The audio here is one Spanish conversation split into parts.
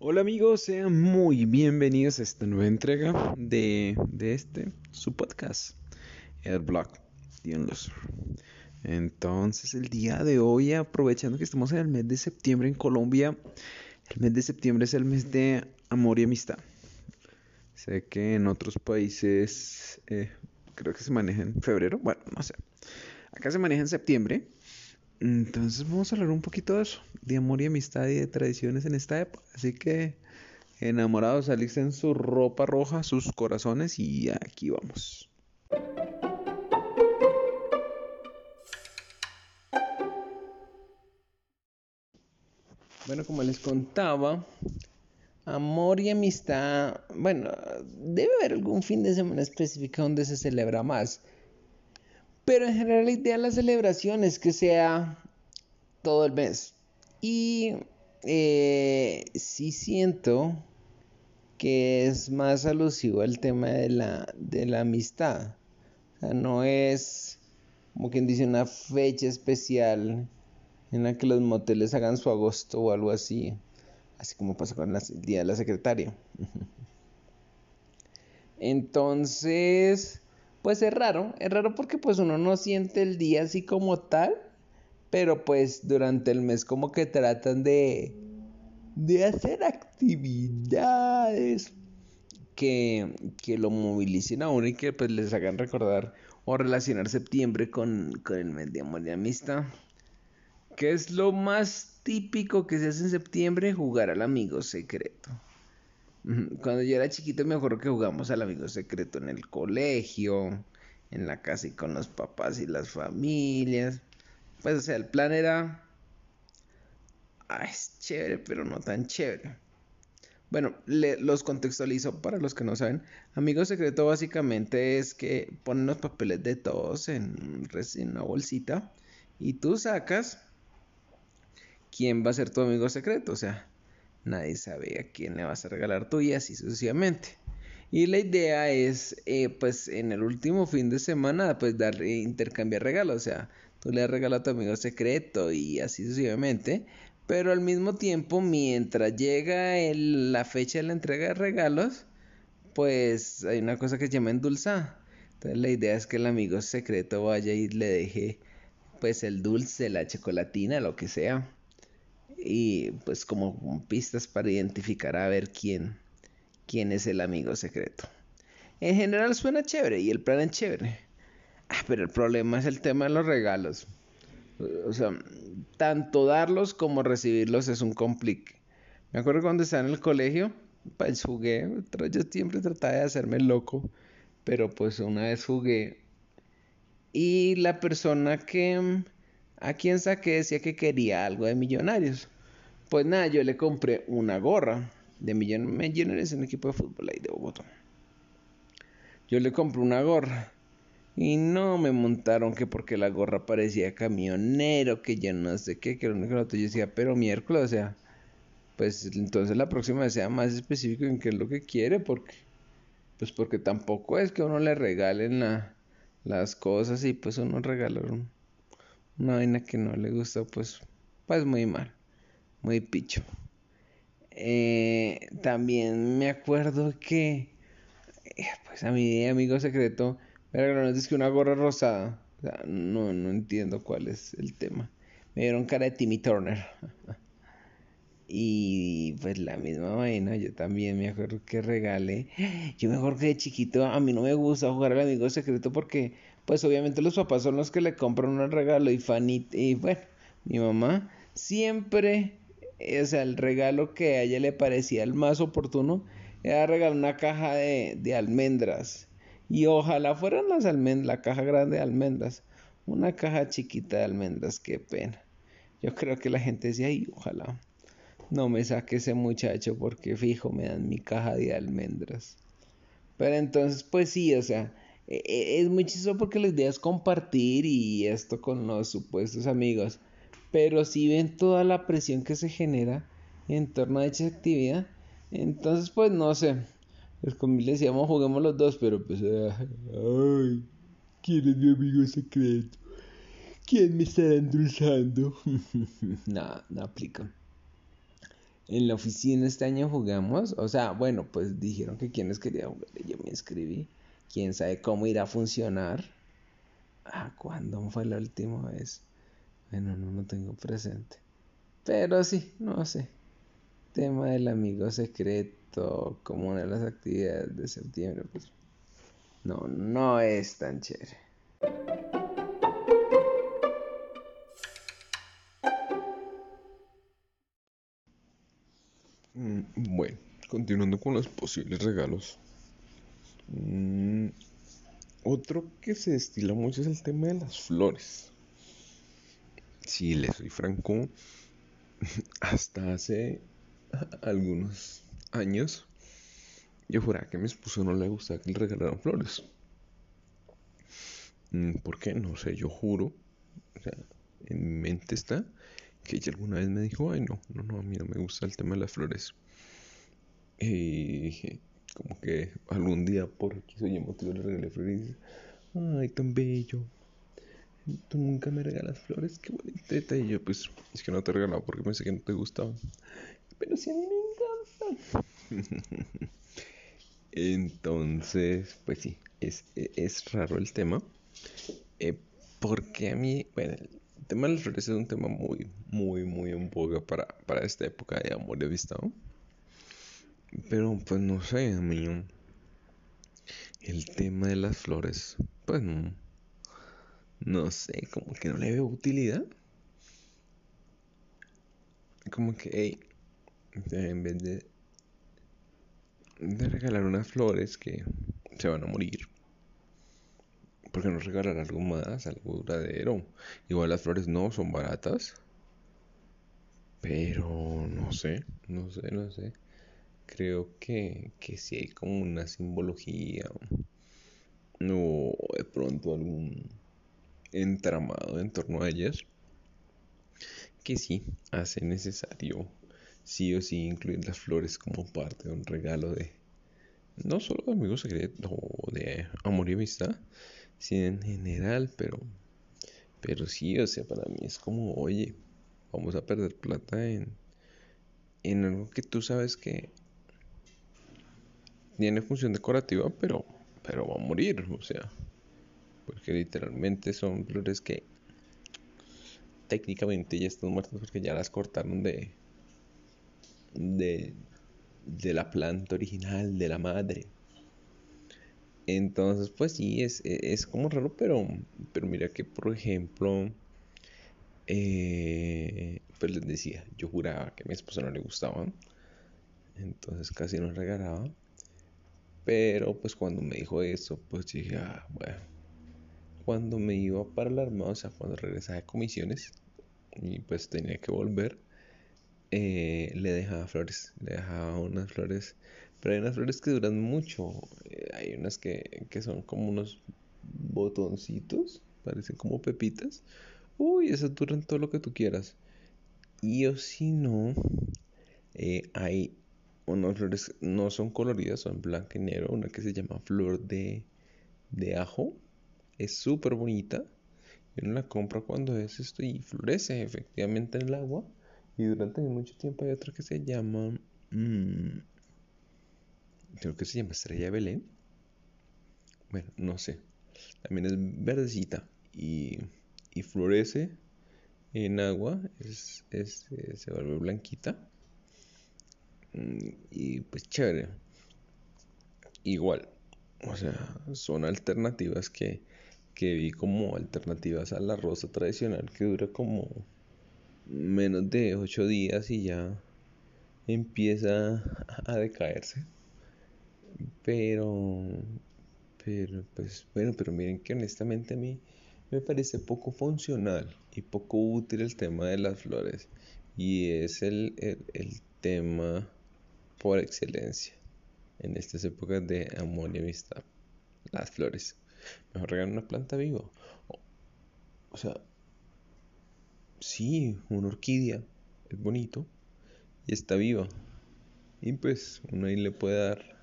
Hola amigos, sean muy bienvenidos a esta nueva entrega de, de este, su podcast, el blog. Entonces el día de hoy, aprovechando que estamos en el mes de septiembre en Colombia, el mes de septiembre es el mes de amor y amistad. Sé que en otros países eh, creo que se maneja en febrero, bueno, no sé. Acá se maneja en septiembre. Entonces vamos a hablar un poquito de eso, de amor y amistad y de tradiciones en esta época. Así que enamorados, alisten su ropa roja, sus corazones y aquí vamos. Bueno, como les contaba, amor y amistad, bueno, debe haber algún fin de semana específico donde se celebra más. Pero en general la idea de la celebración es que sea todo el mes. Y eh, sí siento que es más alusivo al tema de la, de la amistad. O sea, no es como quien dice una fecha especial en la que los moteles hagan su agosto o algo así. Así como pasa con el día de la secretaria. Entonces, pues es raro, es raro porque pues uno no siente el día así como tal, pero pues durante el mes como que tratan de, de hacer actividades que, que lo movilicen a uno y que pues les hagan recordar o relacionar septiembre con, con el mes de y amistad. ¿Qué es lo más típico que se hace en septiembre? Jugar al amigo secreto. Cuando yo era chiquito me acuerdo que jugamos al amigo secreto en el colegio, en la casa y con los papás y las familias. Pues o sea, el plan era... Ah, es chévere, pero no tan chévere. Bueno, los contextualizo para los que no saben. Amigo secreto básicamente es que ponen los papeles de todos en, en una bolsita y tú sacas quién va a ser tu amigo secreto. O sea, nadie sabe a quién le vas a regalar tú y así sucesivamente. Y la idea es, eh, pues, en el último fin de semana, pues, dar, intercambiar regalos. O sea, tú le regalo a tu amigo secreto y así sucesivamente. Pero al mismo tiempo, mientras llega la fecha de la entrega de regalos, pues hay una cosa que se llama endulzar. Entonces la idea es que el amigo secreto vaya y le deje pues el dulce, la chocolatina, lo que sea y pues como pistas para identificar a ver quién, quién es el amigo secreto. En general suena chévere y el plan es chévere. Ah, pero el problema es el tema de los regalos. O sea, tanto darlos como recibirlos es un complique. Me acuerdo cuando estaba en el colegio, pues jugué, yo siempre trataba de hacerme loco, pero pues una vez jugué y la persona que a quien saqué decía que quería algo de millonarios. Pues nada, yo le compré una gorra de millonarios en un equipo de fútbol ahí de Bogotá. Yo le compré una gorra. Y no me montaron que porque la gorra parecía camionero, que ya no sé qué, que lo único que yo decía, pero miércoles, o sea, pues entonces la próxima sea más específico en qué es lo que quiere, porque, pues porque tampoco es que uno le regalen las cosas y pues uno regala una vaina que no le gusta, pues, pues muy mal, muy picho. Eh, también me acuerdo que, eh, pues a mi amigo secreto, regalaron es que una gorra rosada. O sea, no, no entiendo cuál es el tema. Me dieron cara de Timmy Turner. y pues la misma vaina, yo también me acuerdo que regalé. Yo me acuerdo que de chiquito a mí no me gusta jugar al amigo secreto porque pues obviamente los papás son los que le compran un regalo y Fanny, y bueno, mi mamá siempre, o sea, el regalo que a ella le parecía el más oportuno era regalar una caja de, de almendras. Y ojalá fueran las almendras, la caja grande de almendras. Una caja chiquita de almendras, qué pena. Yo creo que la gente decía, ay, ojalá no me saque ese muchacho porque fijo me dan mi caja de almendras. Pero entonces, pues sí, o sea, e, e, es muy chistoso porque la idea es compartir y esto con los supuestos amigos. Pero si ven toda la presión que se genera en torno a dicha actividad, entonces pues no sé. Pues como le decíamos, juguemos los dos, pero pues, ay, ¿quién es mi amigo secreto? ¿Quién me estará endulzando? no, no aplica. en la oficina este año jugamos. O sea, bueno, pues dijeron que quienes querían jugar. Yo me inscribí. Quién sabe cómo irá a funcionar. Ah, ¿cuándo fue la última vez? Bueno, no lo tengo presente. Pero sí, no sé. Tema del amigo secreto como una de las actividades de septiembre. Pues no, no es tan chévere. Mm, bueno, continuando con los posibles regalos. Mm, otro que se destila mucho es el tema de las flores. Si le soy franco, hasta hace algunos años yo juraba que a mi esposo no le gustaba que le regalaran flores. Mm, ¿Por qué? No sé, yo juro. En mi mente está que ella alguna vez me dijo, ay no, no, no, a mí no me gusta el tema de las flores. Y como que algún día por aquí soy motivo le regalé flores y dice, ay, tan bello. Tú nunca me regalas flores, qué bonita. Y yo, pues, es que no te he regalado porque pensé que no te gustaban. Pero si a mí me. Entonces, pues sí, es, es raro el tema. Eh, porque a mí, bueno, el tema de las flores es un tema muy, muy, muy en boga para, para esta época de amor y vista. Pero pues no sé, a mí el tema de las flores, pues no, no sé, como que no le veo utilidad. Como que, hey, en vez de, de regalar unas flores que se van a morir, ¿por qué no regalar algo más, algo duradero? Igual las flores no son baratas, pero no sé, no sé, no sé. Creo que, que hay como una simbología o de pronto algún entramado en torno a ellas que sí hace necesario sí o sí incluir las flores como parte de un regalo de no solo de amigos secretos o de amor y amistad, sino en general, pero pero sí, o sea, para mí es como, oye, vamos a perder plata en en algo que tú sabes que tiene función decorativa, pero pero va a morir, o sea, porque literalmente son flores que técnicamente ya están muertas porque ya las cortaron de, de, de la planta original, de la madre. Entonces, pues sí, es, es como raro, pero, pero mira que, por ejemplo, eh, pues les decía, yo juraba que a mi esposa no le gustaban, entonces casi no regalaba. Pero pues cuando me dijo eso, pues dije, ah, bueno, cuando me iba para la armada, o sea, cuando regresaba de comisiones y pues tenía que volver, eh, le dejaba flores, le dejaba unas flores, pero hay unas flores que duran mucho, eh, hay unas que, que son como unos botoncitos, parecen como pepitas, uy, esas duran todo lo que tú quieras. Y o si no, eh, hay unas flores, no son coloridas, son blanco y negro, una que se llama flor de, de ajo es súper bonita. Y uno la compra cuando es esto y florece efectivamente en el agua. Y durante mucho tiempo hay otra que se llama. Mmm, creo que se llama Estrella Belén. Bueno, no sé. También es verdecita y, y florece en agua. Es, es, eh, se vuelve blanquita. Mm, y pues chévere. Igual. O sea, son alternativas que que vi como alternativas a la rosa tradicional que dura como menos de 8 días y ya empieza a decaerse. Pero, pero, pues bueno, pero miren que honestamente a mí me parece poco funcional y poco útil el tema de las flores. Y es el, el, el tema por excelencia en estas épocas de amor y amistad. Las flores. Mejor regalar una planta viva. O, sea, sí, una orquídea es bonito y está viva. Y pues uno ahí le puede dar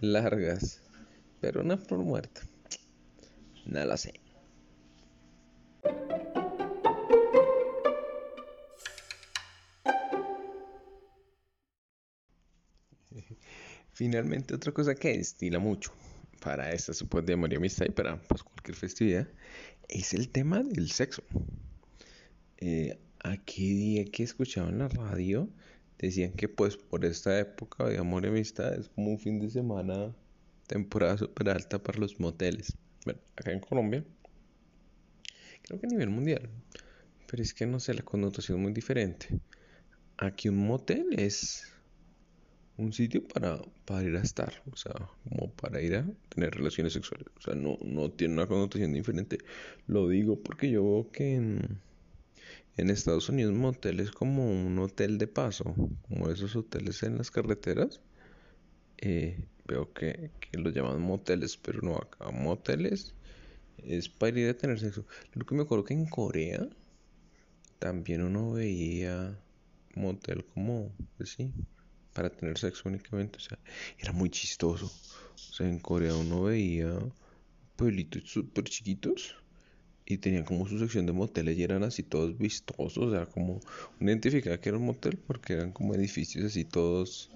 largas, pero una flor muerta. Nada la sé. Finalmente, otra cosa que estila mucho para esta supuesta de María Amistad y para pues, cualquier festividad es el tema del sexo. Eh, aquí día que escuchaba en la radio decían que pues por esta época de amor y amistad es como un fin de semana temporada super alta para los moteles. Bueno, acá en Colombia, creo que a nivel mundial, pero es que no sé, la connotación es muy diferente. Aquí un motel es un sitio para, para ir a estar, o sea, como para ir a tener relaciones sexuales. O sea, no, no tiene una connotación diferente. Lo digo porque yo veo que en, en Estados Unidos motel es como un hotel de paso, como esos hoteles en las carreteras. Eh, veo que, que los llaman moteles, pero no acá moteles es para ir a tener sexo. Lo que me acuerdo que en Corea también uno veía motel como, pues sí, para tener sexo únicamente. O sea, era muy chistoso. O sea, en Corea uno veía pueblitos súper chiquitos y tenían como su sección de moteles y eran así todos vistosos. O sea, como uno identificaba que era un motel porque eran como edificios así todos,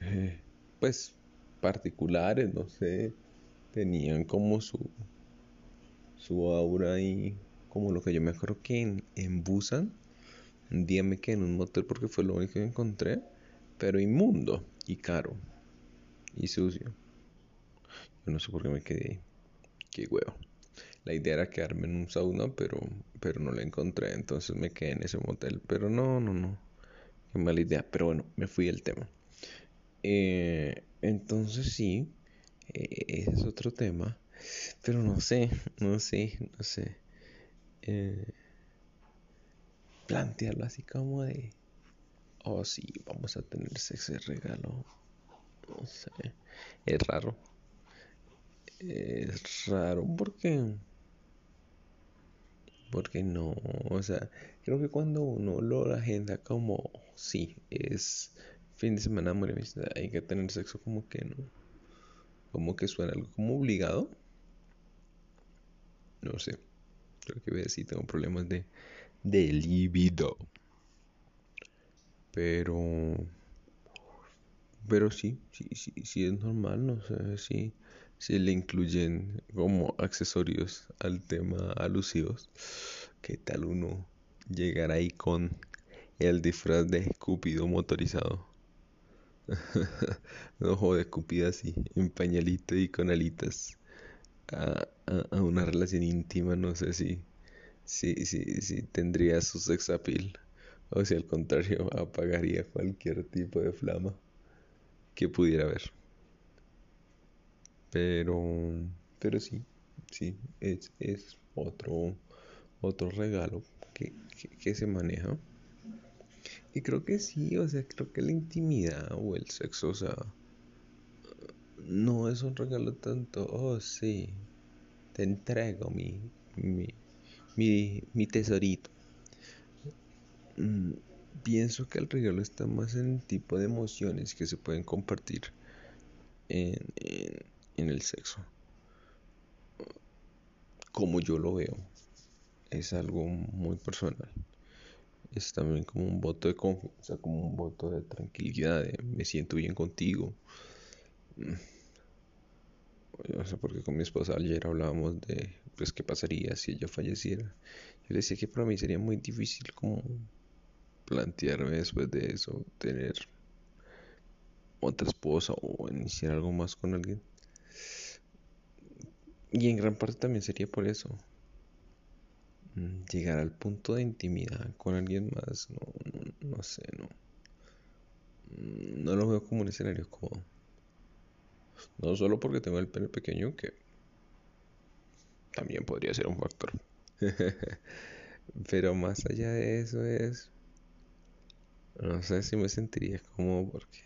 eh, pues, particulares, no sé. Tenían como su, su aura y como lo que yo me acuerdo que en, en Busan un día me quedé en un motel porque fue lo único que encontré pero inmundo y caro y sucio. Yo no sé por qué me quedé ahí. Qué huevo. La idea era quedarme en un sauna, pero, pero no la encontré, entonces me quedé en ese motel. Pero no, no, no. Qué mala idea. Pero bueno, me fui del tema. Eh, entonces sí, eh, ese es otro tema. Pero no sé, no sé, no sé. Eh, plantearlo así como de Oh, sí, vamos a tener ese regalo. No sé. Es raro. Es raro porque. Porque no. O sea, creo que cuando uno lo agenda como. Sí, es fin de semana muy Hay que tener sexo como que no. Como que suena algo como obligado. No sé. Creo que voy a decir, tengo problemas de. De libido. Pero, pero sí, sí, sí, sí es normal, no sé si, si le incluyen como accesorios al tema alusivos. ¿Qué tal uno llegar ahí con el disfraz de Cupido motorizado? ojo de Cupido así, en pañalito y con alitas. A, a, una relación íntima, no sé si, si, si, si tendría su sex appeal o si al contrario apagaría cualquier tipo de flama que pudiera haber. Pero, pero sí, sí, es, es otro, otro regalo que, que, se maneja. Y creo que sí, o sea, creo que la intimidad o el sexo, o sea, no es un regalo tanto, oh sí, te entrego mi, mi, mi, mi tesorito. Mm, pienso que el regalo está más en el tipo de emociones que se pueden compartir en, el sexo. Como yo lo veo, es algo muy personal. Es también como un voto de confianza, como un voto de tranquilidad, me siento bien contigo. No sé por qué con mi esposa ayer hablábamos de pues qué pasaría si ella falleciera. Yo decía que para mí sería muy difícil como plantearme después de eso tener otra esposa o iniciar algo más con alguien. Y en gran parte también sería por eso. Mm, llegar al punto de intimidad con alguien más, no, no, sé, no. Mm, no lo veo como un escenario cómodo. No solo porque tengo el pene pequeño, que también podría ser un factor. Pero más allá de eso es no sé si me sentiría cómodo porque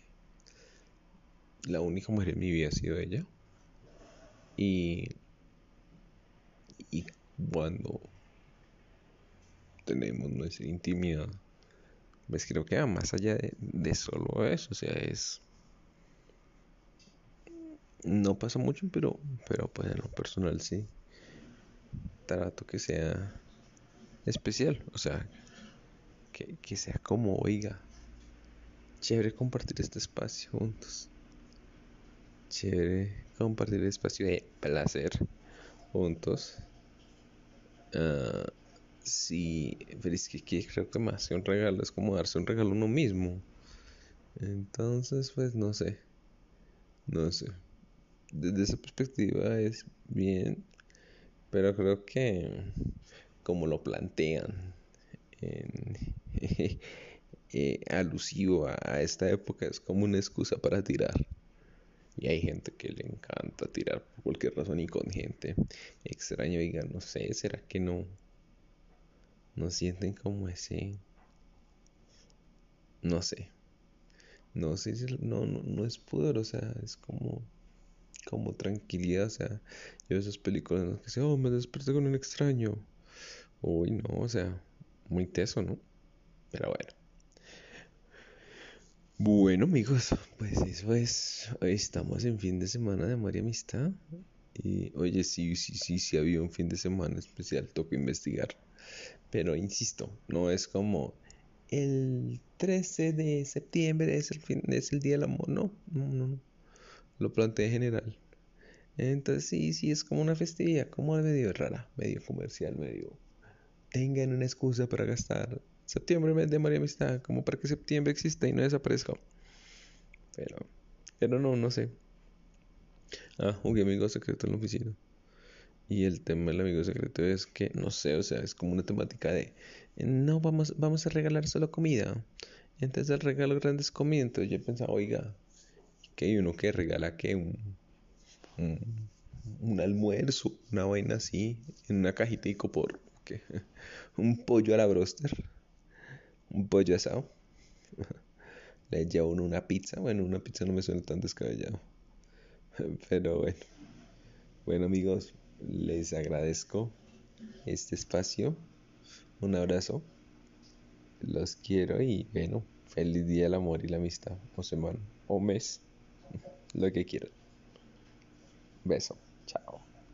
la única mujer en mi vida ha sido ella. Y cuando tenemos nuestra intimidad, pues creo que va más allá de, solo eso, o sea, es... No pasa mucho, pero, pero pues en lo personal sí. Trato que sea especial, o sea, que, sea como, oiga, chévere compartir este espacio juntos. Chévere compartir el espacio de placer juntos. Uh, sí, pero es que, creo que más que un regalo es como darse un regalo a uno mismo. Entonces, pues no sé. No sé. Desde esa perspectiva es bien. Pero creo que como lo plantean en, eh, alusivo a, esta época es como una excusa para tirar. Y hay gente que le encanta tirar por cualquier razón y con gente extraña. Diga, no sé, ¿será que no? No sienten como ese. No sé. No sé si no, no, no es pudor, o sea, es como como tranquilidad, o sea, yo esas películas en las que se, oh, me desperté con un extraño. Uy, no, o sea, muy teso, ¿no? Pero bueno. Bueno amigos, pues eso es, hoy estamos en fin de semana de amor y amistad. Y oye, sí, sí, sí, sí había un fin de semana especial, toco investigar. Pero insisto, no es como el 13 de septiembre es el, fin, es el día del amor, no, no, no, no. Lo planteé en general. Entonces sí, sí, es como una festividad, como medio rara, medio comercial, medio... Tengan una excusa para gastar Septiembre, mes de María Amistad, como para que septiembre exista y no desaparezca. Pero, pero no, no sé. Ah, un amigo secreto en la oficina. Y el tema del amigo secreto es que, no sé, o sea, es como una temática de, no, vamos, vamos a regalar solo comida. Entonces el regalo grande es yo pensaba, oiga, que hay uno que regala que un, un, un, almuerzo, una vaina así, en una cajita y por ¿qué? un pollo a la broster un pollo asado. Le llevo una pizza. Bueno, una pizza no me suena tan descabellado. Pero bueno. Bueno amigos, les agradezco este espacio. Un abrazo. Los quiero y bueno, feliz día del amor y la amistad. O semana o mes. Lo que quieran. Beso. Chao.